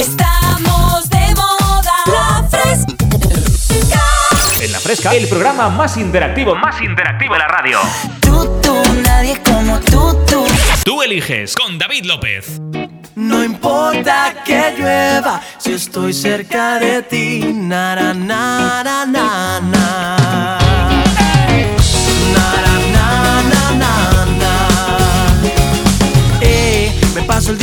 Estamos de moda. La fresca. En La Fresca, el programa más interactivo, más interactivo de la radio. Tú, tú, nadie como tú, tú. Tú eliges con David López. No importa que llueva si estoy cerca de ti. Nara, nara, na, na. Nara,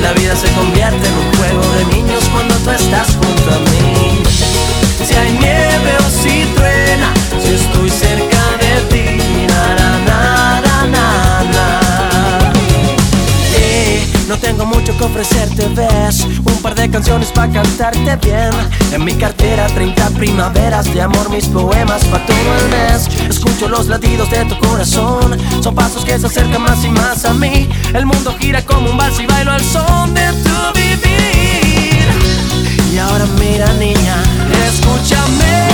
La vida se convierte en un juego de niños cuando tú estás junto a mí. Si hay nieve o si truena, si estoy cerca de ti. Na, na, na. Eh, no tengo mucho que ofrecerte, ves Un par de canciones para cantarte bien En mi cartera 30 primaveras de amor Mis poemas para todo el mes los latidos de tu corazón. Son pasos que se acercan más y más a mí. El mundo gira como un vals y bailo al son de tu vivir. Y ahora mira niña, escúchame.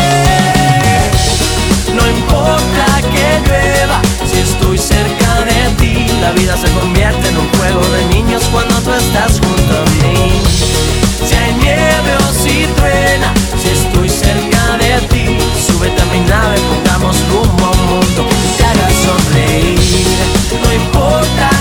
No importa que llueva, si estoy cerca de ti, la vida se convierte en un juego de niños cuando tú estás junto a mí. Si hay nieve o si truena, si estoy cerca de ti, No importa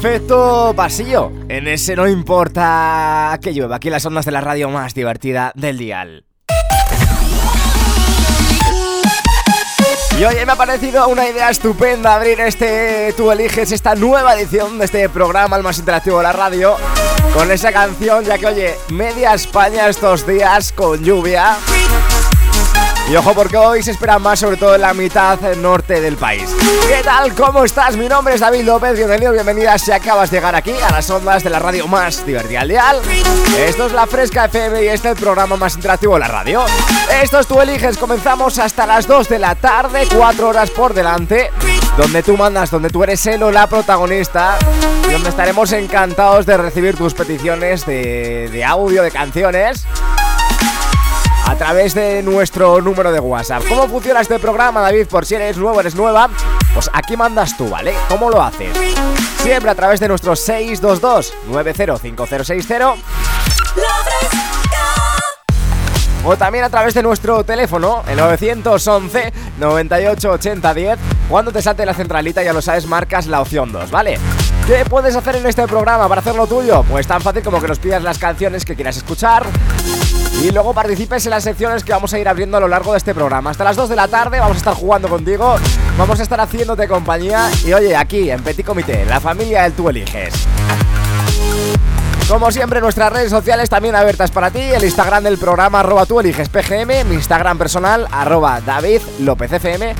efecto pasillo. En ese no importa que llueva. Aquí las ondas de la radio más divertida del dial. Y oye, me ha parecido una idea estupenda abrir este Tú eliges esta nueva edición de este programa, el más interactivo de la radio, con esa canción, ya que oye, media España estos días con lluvia. Y ojo porque hoy se espera más, sobre todo en la mitad norte del país. ¿Qué tal? ¿Cómo estás? Mi nombre es David López, bienvenido, bienvenida si acabas de llegar aquí a las ondas de la radio más divertida al dial. Esto es La Fresca FM y este es el programa más interactivo de la radio. Esto es Tú Eliges, comenzamos hasta las 2 de la tarde, 4 horas por delante, donde tú mandas, donde tú eres el o la protagonista y donde estaremos encantados de recibir tus peticiones de, de audio, de canciones a través de nuestro número de WhatsApp. ¿Cómo funciona este programa, David? Por si eres nuevo, eres nueva, pues aquí mandas tú, ¿vale? ¿Cómo lo haces? Siempre a través de nuestro 622-905060 o también a través de nuestro teléfono, el 911 98 80 10. Cuando te salte la centralita, ya lo sabes, marcas la opción 2, ¿vale? ¿Qué puedes hacer en este programa para hacerlo tuyo? Pues tan fácil como que nos pidas las canciones que quieras escuchar y luego participes en las secciones que vamos a ir abriendo a lo largo de este programa. Hasta las 2 de la tarde vamos a estar jugando contigo vamos a estar haciéndote compañía y oye, aquí en Petit Comité, la familia del tú eliges. Como siempre, nuestras redes sociales también abiertas para ti. El Instagram del programa arroba tú eliges PGM, mi Instagram personal arroba David López FM.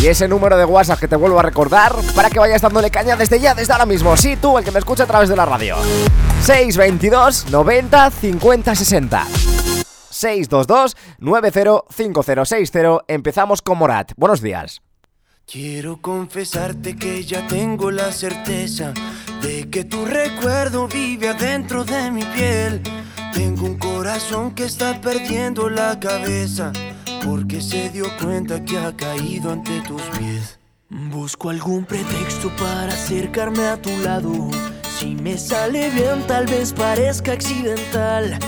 Y ese número de WhatsApp que te vuelvo a recordar para que vayas dándole caña desde ya, desde ahora mismo. Sí, tú, el que me escucha a través de la radio. 622 90 50 60. 622 905060. Empezamos con Morat. Buenos días. Quiero confesarte que ya tengo la certeza de que tu recuerdo vive adentro de mi piel. Tengo un corazón que está perdiendo la cabeza porque se dio cuenta que ha caído ante tus pies. Busco algún pretexto para acercarme a tu lado. Si me sale bien, tal vez parezca accidental.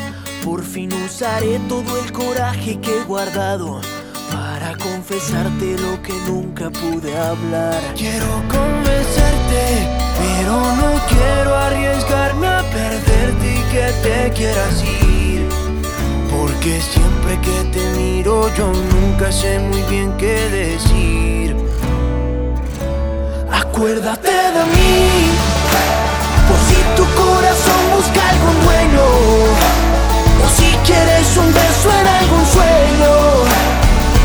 Por fin usaré todo el coraje que he guardado para confesarte lo que nunca pude hablar. Quiero convencerte, pero no quiero arriesgarme a perderte y que te quieras ir. Porque siempre que te miro yo nunca sé muy bien qué decir. Acuérdate de mí, por si tu corazón busca algún dueño, si quieres un beso en algún sueño,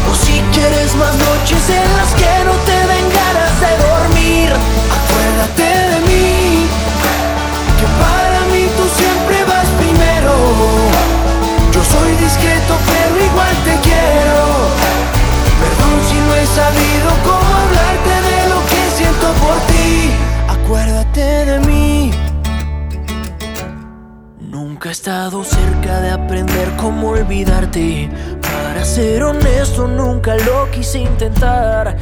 o si quieres más noches en las que no te den ganas de dormir. Acuérdate de mí, que para mí tú siempre vas primero. Yo soy discreto pero igual te quiero Perdón si no he sabido cómo hablarte de lo que siento por ti Acuérdate de mí He estado cerca de aprender cómo olvidarte. Para ser honesto nunca lo quise intentar.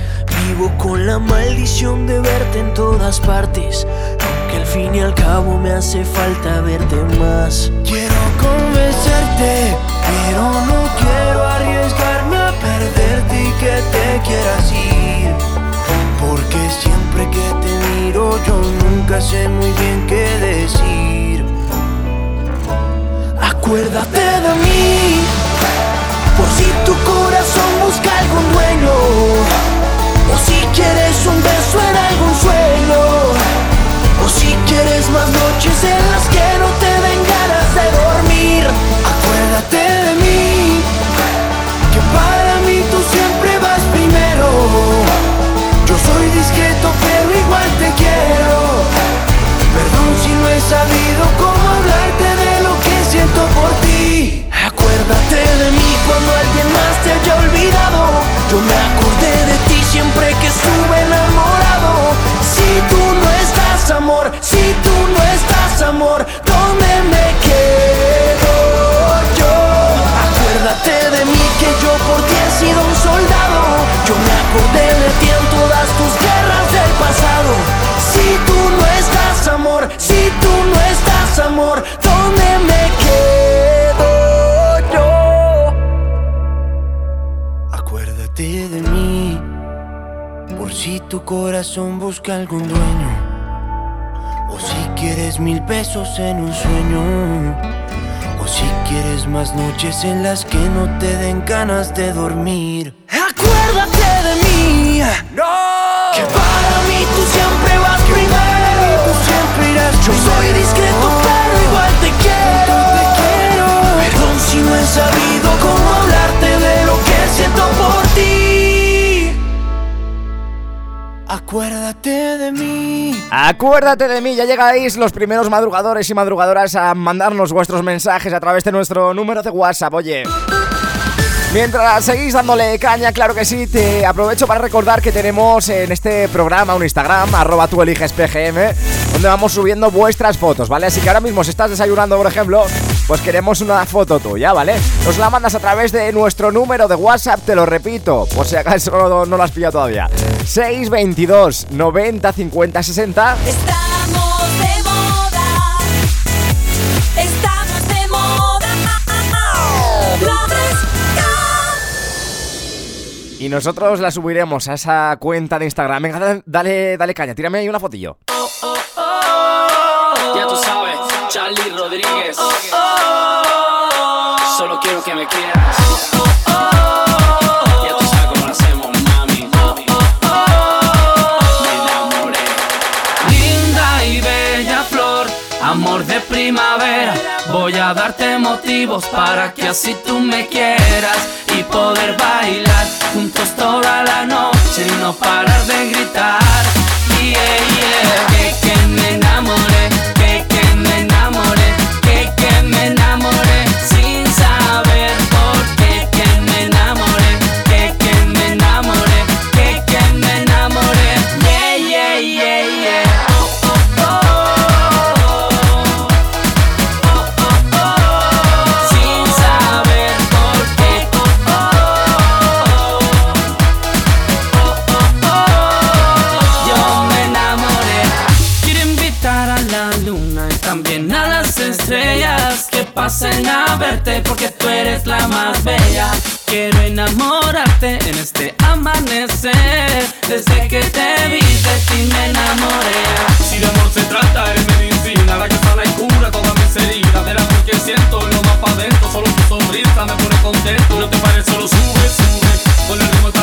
Vivo con la maldición de verte en todas partes. Aunque al fin y al cabo me hace falta verte más. Quiero convencerte, pero no quiero arriesgarme a perderte y que te quieras ir. Porque siempre que te miro yo nunca sé muy bien qué decir Acuérdate de mí, por si tu corazón busca algún dueño, o si quieres un beso en algún sueño, o si quieres más noches en las que no te den ganas de dormir. Acuérdate de mí, que para mí tú siempre vas primero. Yo soy discreto pero igual te quiero. Perdón si no he sabido Yo me acordé Acuérdate de mí, por si tu corazón busca algún dueño. O si quieres mil pesos en un sueño. O si quieres más noches en las que no te den ganas de dormir. Acuérdate de mí. No. Que para mí tú siempre vas primero. Tú siempre irás Yo soy discreto, Acuérdate de mí. Acuérdate de mí, ya llegáis los primeros madrugadores y madrugadoras a mandarnos vuestros mensajes a través de nuestro número de WhatsApp, oye. Mientras seguís dándole caña, claro que sí, te aprovecho para recordar que tenemos en este programa un Instagram, arroba tú eliges PGM, donde vamos subiendo vuestras fotos, ¿vale? Así que ahora mismo si estás desayunando, por ejemplo, pues queremos una foto tuya, ¿vale? Nos la mandas a través de nuestro número de WhatsApp, te lo repito, por si acaso no, no lo has pillado todavía. 622 90 50 60 Estamos de moda. Estamos de moda. Y nosotros la subiremos a esa cuenta de Instagram. Venga, dale, dale, caña, tírame ahí una fotillo. Ya quieras. Oh, ya tú sabes cómo lo hacemos, mami. Me. Linda y bella flor, amor de primavera. Voy a darte motivos para que así tú me quieras y poder bailar juntos toda la noche y no parar de gritar. Porque tú eres la más bella. Quiero enamorarte en este amanecer. Desde que te vi de ti me enamoré. Si de amor se trata, eres medicina, la que sana y cura todas mis heridas. Del amor que siento, lo más pa' dentro, solo tu sonrisa me pone contento. No te pares, solo sube, sube, con el ritmo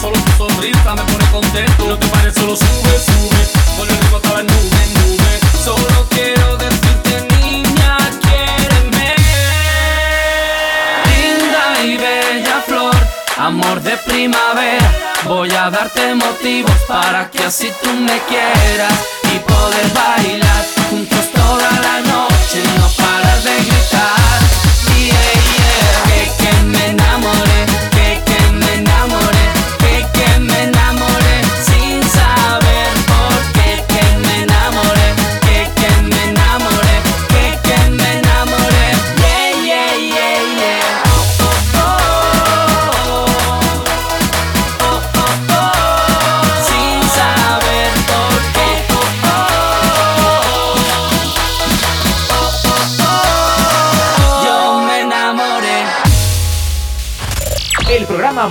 solo tu sonrisa me pone contento. No te pares, solo sube, sube, con el ritmo está la nube, nube. Solo quiero decirte, niña, quiéreme. Linda y bella flor, amor de primavera. Voy a darte motivos para que así tú me quieras y poder bailar juntos toda la noche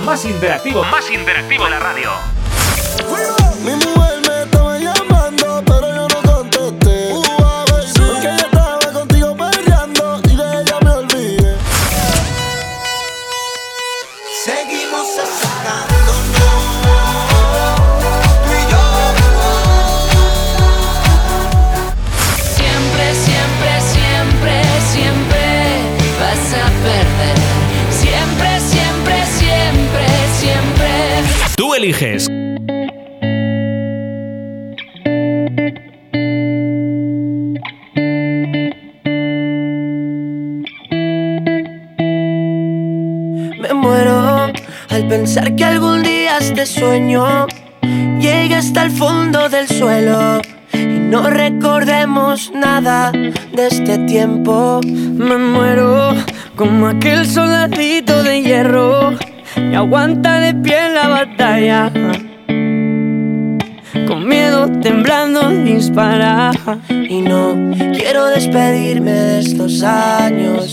más interactivo, más interactivo de la radio. Eliges. Me muero al pensar que algún día este sueño llegue hasta el fondo del suelo y no recordemos nada de este tiempo. Me muero como aquel soldadito de hierro que aguanta de pie en la batalla. Con miedo, temblando, dispara. Y no quiero despedirme de estos años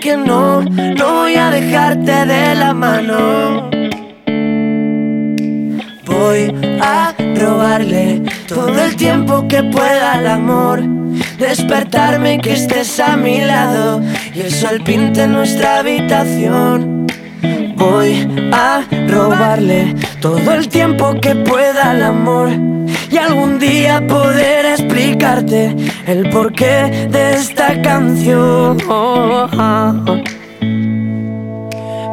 que no, no voy a dejarte de la mano. Voy a robarle todo el tiempo que pueda al amor Despertarme que estés a mi lado y el sol pinte nuestra habitación. Voy a robarle todo el tiempo que pueda al amor y algún día poder explicarte el porqué de esta canción.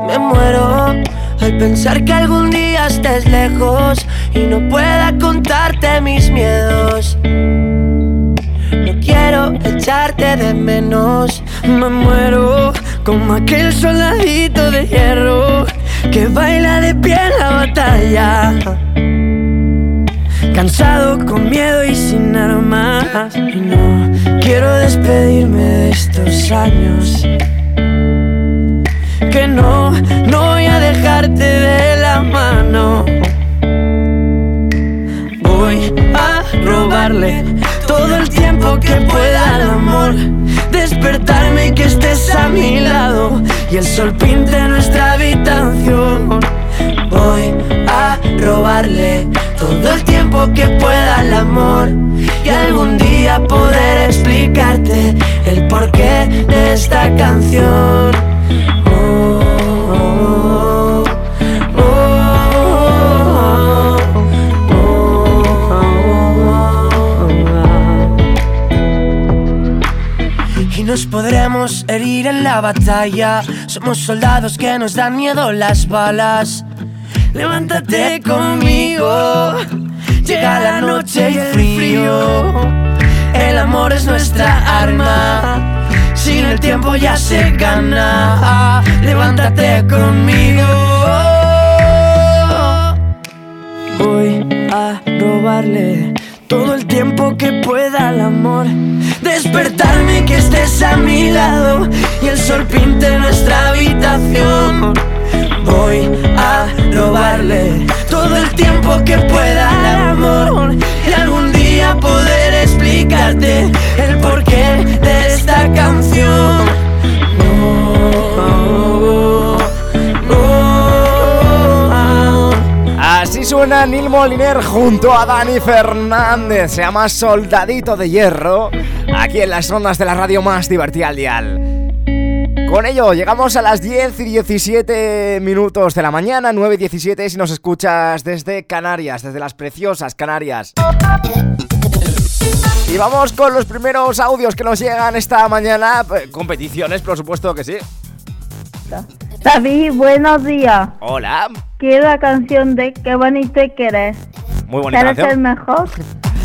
Me muero al pensar que algún día estés lejos y no pueda contarte mis miedos. No quiero echarte de menos. Me muero como aquel soldadito de hierro que baila de pie en la batalla. Cansado, con miedo y sin armas. Y no quiero despedirme de estos años. Que no, no dejarte de la mano. Voy a robarle todo el tiempo que pueda al amor. Despertarme y que estés a mi lado y el sol pinte nuestra habitación. Voy a robarle todo el tiempo que pueda al amor y algún día poder explicarte el porqué de esta canción. Nos podremos herir en la batalla. Somos soldados que nos dan miedo las balas. Levántate conmigo. Llega la noche y el frío. El amor es nuestra arma. Sin el tiempo ya se gana. Levántate conmigo. Voy a robarle todo el tiempo que pueda al amor. Despertarme que estés a mi lado y el sol pinte nuestra habitación. Voy a robarle todo el tiempo que pueda al amor y algún día poder explicarte el porqué de esta canción. Suena Neil Moliner junto a Dani Fernández. Se llama Soldadito de Hierro. Aquí en las ondas de la radio más divertida al dial. Con ello llegamos a las 10 y 17 minutos de la mañana, 9 y 17 si nos escuchas desde Canarias, desde las preciosas Canarias. Y vamos con los primeros audios que nos llegan esta mañana. Competiciones, por supuesto que sí. David, buenos días. Hola, Quiero la canción de Qué bonito que eres. muy bonita Eres el canción. mejor.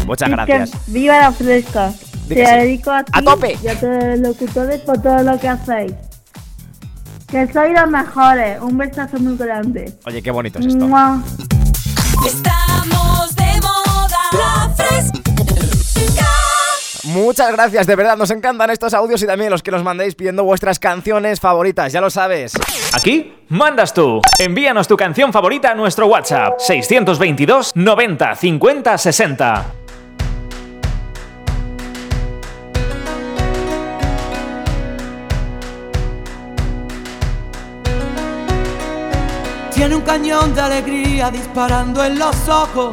Muchas Y que gracias. viva la fresca. Te sí. dedico a ti ¡A tope! y a todos los locutores por todo lo que hacéis. Que sois los mejores. Un besazo muy grande. Oye, qué bonito es esto. Mua. Estamos Muchas gracias, de verdad, nos encantan estos audios y también los que nos mandéis pidiendo vuestras canciones favoritas, ya lo sabes. Aquí mandas tú. Envíanos tu canción favorita a nuestro WhatsApp 622 90 50 60. Tiene un cañón de alegría disparando en los ojos.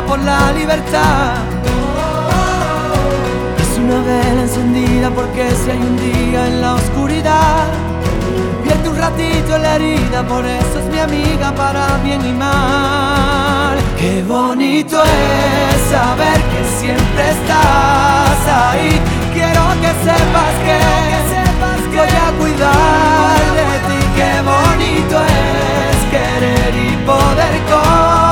por la libertad. Es una vela encendida porque si hay un día en la oscuridad, vierte un ratito en la herida, por eso es mi amiga para bien y mal. Qué bonito es saber que siempre estás ahí. Quiero que sepas que, voy a cuidar de ti. Qué bonito es querer y poder confiar.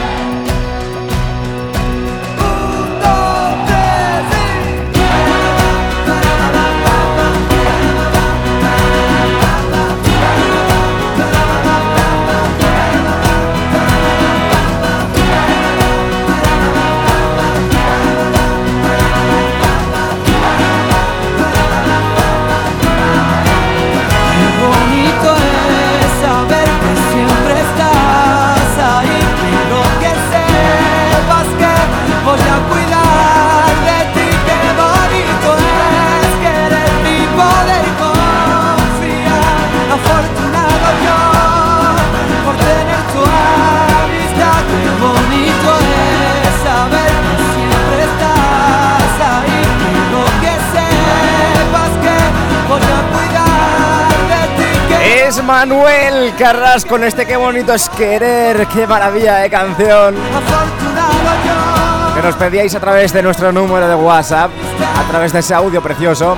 Manuel Carras con este qué bonito es querer, qué maravilla de canción. Que nos pedíais a través de nuestro número de WhatsApp, a través de ese audio precioso.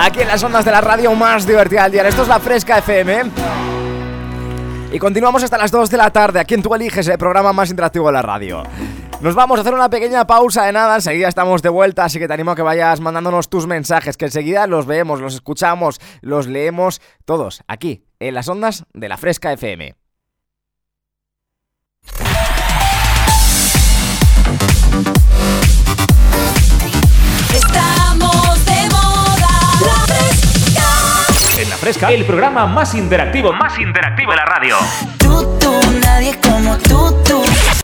Aquí en las ondas de la radio más divertida del día. Esto es la Fresca FM. Y continuamos hasta las 2 de la tarde. Aquí en Tú Eliges, el programa más interactivo de la radio. Nos vamos a hacer una pequeña pausa de nada, enseguida estamos de vuelta, así que te animo a que vayas mandándonos tus mensajes, que enseguida los vemos, los escuchamos, los leemos todos aquí, en las ondas de la Fresca FM. Estamos de moda. La fresca. En La Fresca, el programa más interactivo, más interactivo de la radio. Tú, tú, nadie como tú, tú.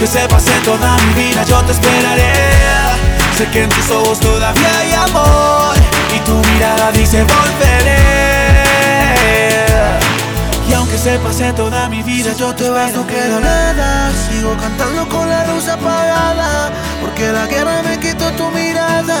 Aunque se pase toda mi vida, yo te esperaré. Sé que en tus ojos todavía hay amor y tu mirada dice volveré. Y aunque se pase toda mi vida, yo te vas, no queda nada. Sigo cantando con la luz apagada, porque la guerra me quitó tu mirada.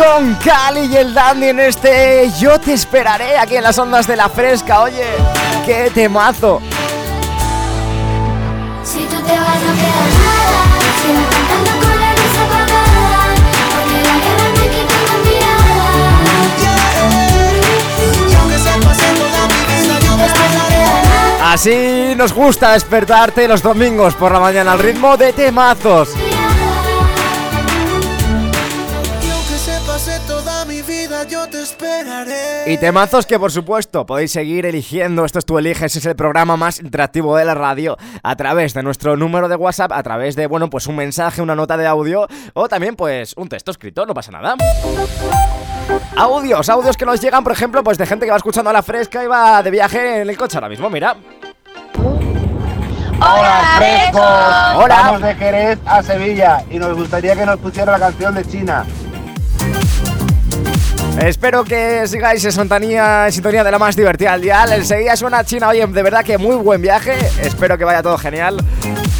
Son Cali y el Dandy en este Yo te esperaré aquí en las ondas de la fresca. Oye, qué temazo. Si tú te vas no queda nada Sigo cantando con la luz apagada Porque la guerra me quita tu mirada Y aunque se pase toda mi vida yo te esperaré Así nos gusta despertarte los domingos por la mañana al ritmo de temazos. Y temazos que por supuesto podéis seguir eligiendo. Esto es Tú Eliges, es el programa más interactivo de la radio a través de nuestro número de WhatsApp, a través de, bueno, pues un mensaje, una nota de audio o también pues un texto escrito, no pasa nada. Audios, audios que nos llegan, por ejemplo, pues de gente que va escuchando a la fresca y va de viaje en el coche ahora mismo, mira. Hola, frescos. Hola. Vamos de Jerez a Sevilla y nos gustaría que nos pusiera la canción de China. Espero que sigáis en sintonía, en sintonía de la más divertida al dial. Enseguida suena China, oye, de verdad que muy buen viaje. Espero que vaya todo genial.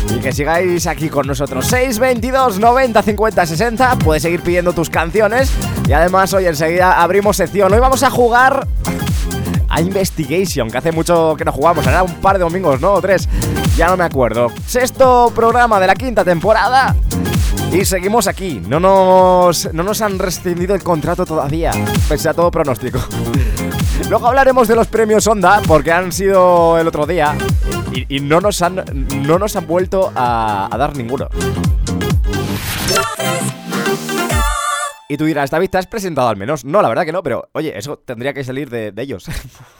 Y que sigáis aquí con nosotros. 622 90 50 60. Puedes seguir pidiendo tus canciones. Y además, hoy enseguida abrimos sección. Hoy vamos a jugar a Investigation, que hace mucho que no jugamos. Era un par de domingos, ¿no? O tres. Ya no me acuerdo. Sexto programa de la quinta temporada. Y seguimos aquí, no nos, no nos han rescindido el contrato todavía, pese a todo pronóstico. Luego hablaremos de los premios Onda, porque han sido el otro día y, no, nos han, no nos han vuelto a, dar ninguno. Y tú dirás, David, ¿te has presentado al menos? No, la verdad que no, pero oye, eso tendría que salir de ellos.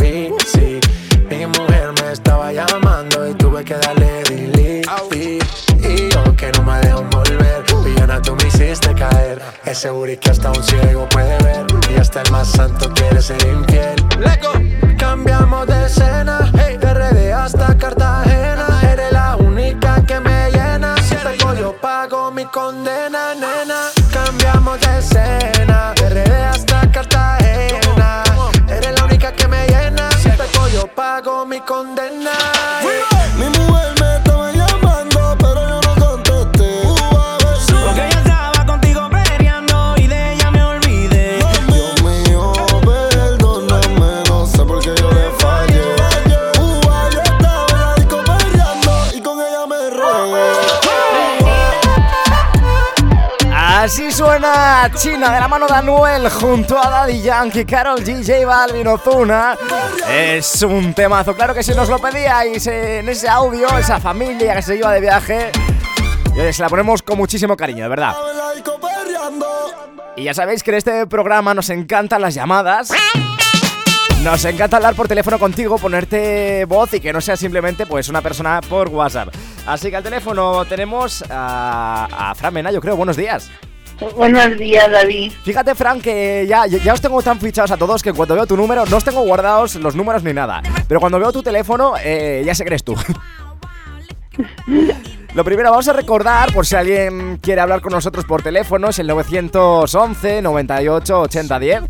mi mujer me estaba llamando y tuve que darle delete. Y, yo que no me dejo volver, villana tú me hiciste caer. Es seguro que hasta un ciego puede ver y hasta el más santo quiere ser infiel. Lego. Cambiamos de escena, hey. de RD hasta Cartagena. Eres la única que me llena. Si yo pago mi condena. China de la mano de Anuel junto a Daddy Yankee, Carol G, J Balvin, Ozuna. Es un temazo, claro que si nos lo pedíais eh, en ese audio, esa familia que se iba de viaje. Oye, se la ponemos con muchísimo cariño, de verdad. Y ya sabéis que en este programa nos encantan las llamadas. Nos encanta hablar por teléfono contigo, ponerte voz y que no sea simplemente pues una persona por WhatsApp. Así que al teléfono tenemos a, a Fran Mena, yo creo. Buenos días. Buenos días, David. Fíjate, Fran, que ya, ya os tengo tan fichados a todos que cuando veo tu número no os tengo guardados los números ni nada. Pero cuando veo tu teléfono, eh, ya sé que eres tú. Lo primero, vamos a recordar, por si alguien quiere hablar con nosotros por teléfono, es el 911 98 80 10.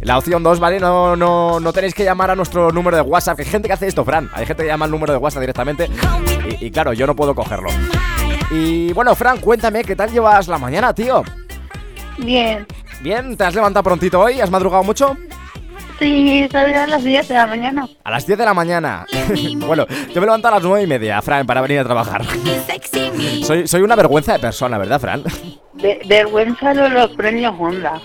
La opción 2, ¿vale? No, no, no tenéis que llamar a nuestro número de WhatsApp. Hay gente que hace esto, Fran. Hay gente que llama al número de WhatsApp directamente. Y, y claro, yo no puedo cogerlo. Y bueno, Fran, cuéntame, ¿qué tal llevas la mañana, tío? Bien. Bien, ¿te has levantado prontito hoy? ¿Has madrugado mucho? Sí, salí a las 10 de la mañana. A las 10 de la mañana. bueno, yo me levanto a las 9 y media, Fran, para venir a trabajar. soy, soy una vergüenza de persona, ¿verdad, Fran? Vergüenza de los premios Honda.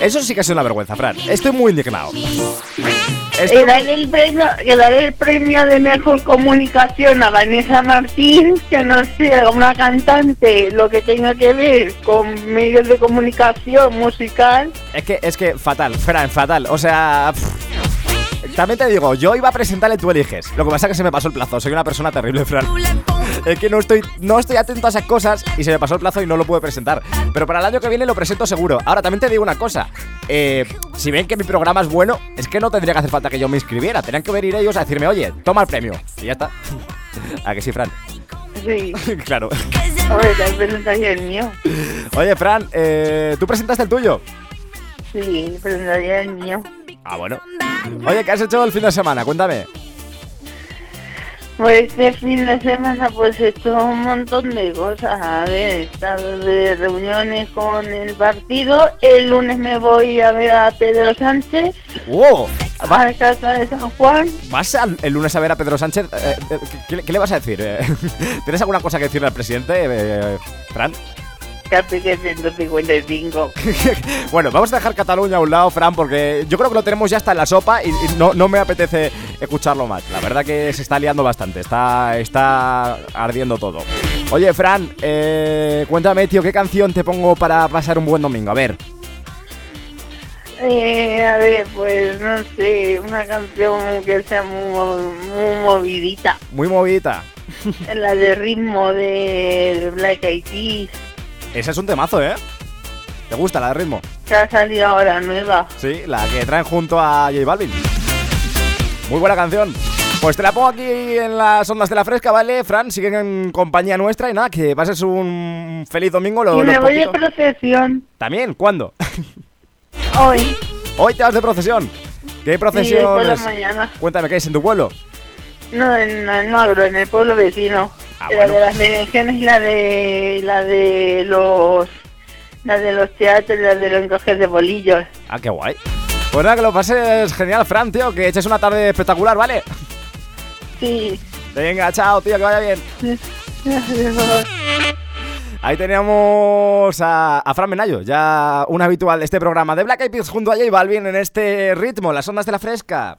Eso sí que es una vergüenza, Fran. Estoy muy indignado. Que darle el premio, darle el premio de mejor comunicación a Vanessa Martín, que no sea una cantante, lo que tenga que ver con medios de comunicación musical. Es que, es que fatal, Fran, fatal. O sea. pff. También te digo, yo iba a presentarle Tú eliges. Lo que pasa es que se me pasó el plazo. Soy una persona terrible, Fran. Es que no estoy, no estoy atento a esas cosas y se me pasó el plazo y no lo pude presentar. Pero para el año que viene lo presento seguro. Ahora, también te digo una cosa. Eh, si ven que mi programa es bueno, es que no tendría que hacer falta que yo me inscribiera. Tenían que venir ellos a decirme, oye, toma el premio. Y ya está. ¿A que sí, Fran? Sí. claro. Oye, el mío. Oye, Fran, eh, ¿tú presentaste el tuyo? Sí, presentaría el mío. Ah, bueno. Oye, ¿qué has hecho el fin de semana? Cuéntame. Pues este fin de semana pues he hecho un montón de cosas. A ver, he estado de reuniones con el partido. El lunes me voy a ver a Pedro Sánchez ¡Wow! a la casa de San Juan. ¿Vas al- el lunes a ver a Pedro Sánchez? Eh, eh, ¿qué, qué le vas a decir? Eh, ¿Tienes alguna cosa que decirle al presidente, eh, Fran? Capi que 155. Bueno, vamos a dejar Cataluña a un lado, Fran, porque yo creo que lo tenemos ya hasta en la sopa y, y no, no me apetece escucharlo más. La verdad que se está liando bastante, está, está ardiendo todo. Oye, Fran, eh, cuéntame, tío, ¿qué canción te pongo para pasar un buen domingo? A ver. Eh, a ver, pues no sé, una canción que sea muy, muy movidita. Muy movidita. La de ritmo de Black Eyed Peas, Ese es un temazo, ¿eh? ¿Te gusta la de ritmo? que ha salido ahora nueva. Sí, la que traen junto a J Balvin. Muy buena canción. Pues te la pongo aquí en las ondas de la fresca, ¿vale? Fran, sigue en compañía nuestra y nada, que pases un feliz domingo. Lo, y me voy de procesión ¿También? ¿Cuándo? hoy. Hoy te vas de procesión. ¿Qué Sí, la procesiones? mañana. Cuéntame, ¿qué es en tu pueblo? No, en Magro, en el pueblo vecino. Ah, la bueno. de las berenjenas y la de la de los la de los teatros y la de los encoges de bolillos. Ah, qué guay. Pues nada, que lo pases genial, Fran, tío, que eches una tarde espectacular, ¿vale? Sí. Venga, chao, tío, que vaya bien. Ahí teníamos a, a Fran Menayo, ya un habitual de este programa de Black Eyed Peas junto a J Balvin en este ritmo, las ondas de la fresca.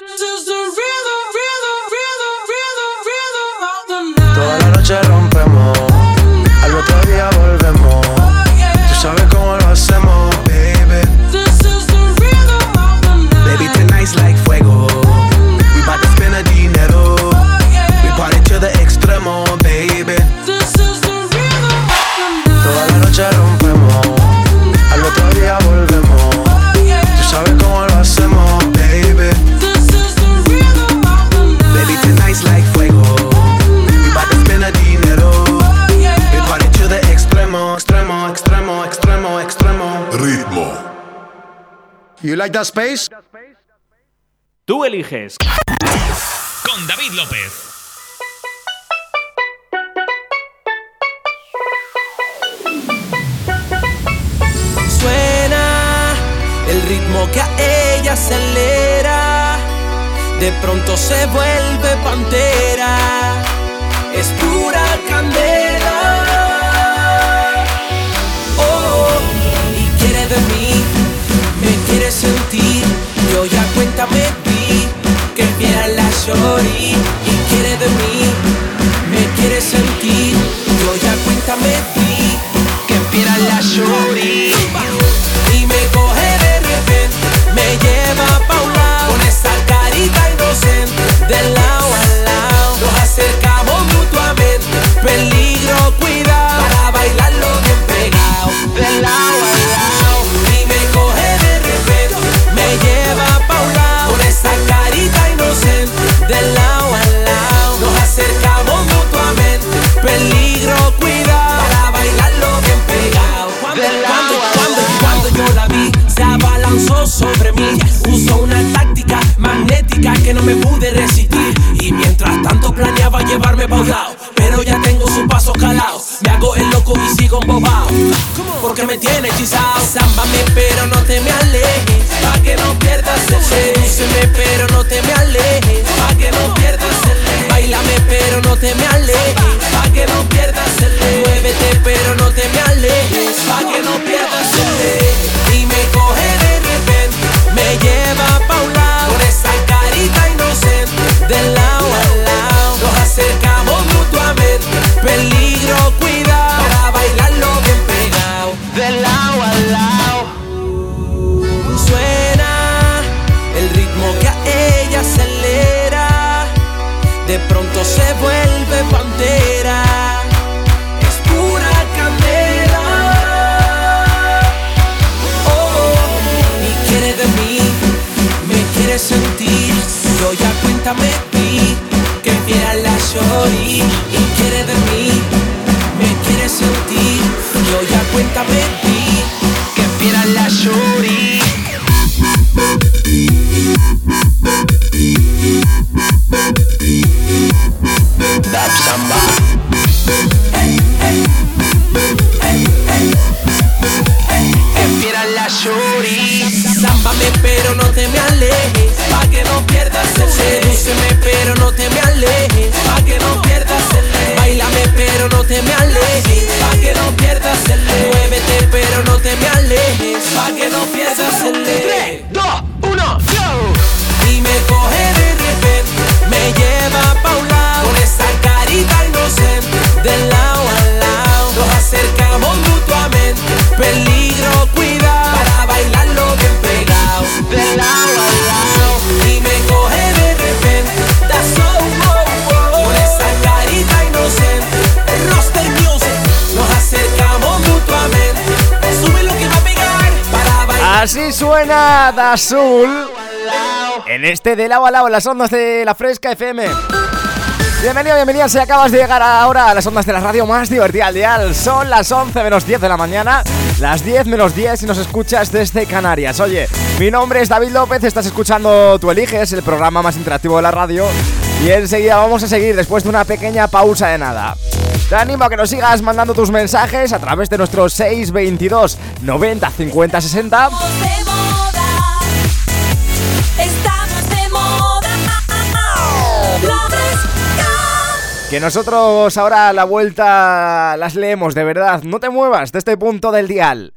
like that space? Tú eliges. Con David López. Suena el ritmo que a ella acelera. De pronto se vuelve pantera. Es pura candela. Me quiere sentir. Yo ya cuenta me di que viera la shorty. Y quiere de mí, me quiere sentir. Yo ya cuenta me di que viera la shorty. No me pude resistir. Y mientras tanto planeaba llevarme pa' un lado, pero ya tengo su paso calado. Me hago el loco y sigo embobado. Porque me tiene hechizado. Zámbame, pero no te me alejes. Pa' que no pierdas el Sedúceme, pero no te me alejes. Pa' que no pierdas el Bailame, pero no te me alejes. Pa' que no pierdas el Muévete, pero no te me alejes. Pa' que no pierdas el Y cuéntame ti, que fiera la shorty. Dab samba. Empieza la shorty Sámbame pero no te me alejes Pa' que no pierdas el Sedúceme pero no te me alejes Pa' que no pierdas el Bailame pero no te me alejes Pa' que no pierdas el 3, Así suena Da Azul en este de lado a lado en las ondas de la Fresca FM. Bienvenido, bienvenida si acabas de llegar ahora a las ondas de la radio más divertida al dial. Son las 11 menos 10 de la mañana, las 10 menos 10 y nos escuchas desde Canarias. Oye, mi nombre es David López, estás escuchando Tú Eliges, el programa más interactivo de la radio. Y enseguida vamos a seguir después de una pequeña pausa de nada. Te animo a que nos sigas mandando tus mensajes a través de nuestro 622 90 50 60 Estamos de moda. La fresca. Que nosotros ahora a la vuelta las leemos, de verdad. No te muevas de este punto del dial.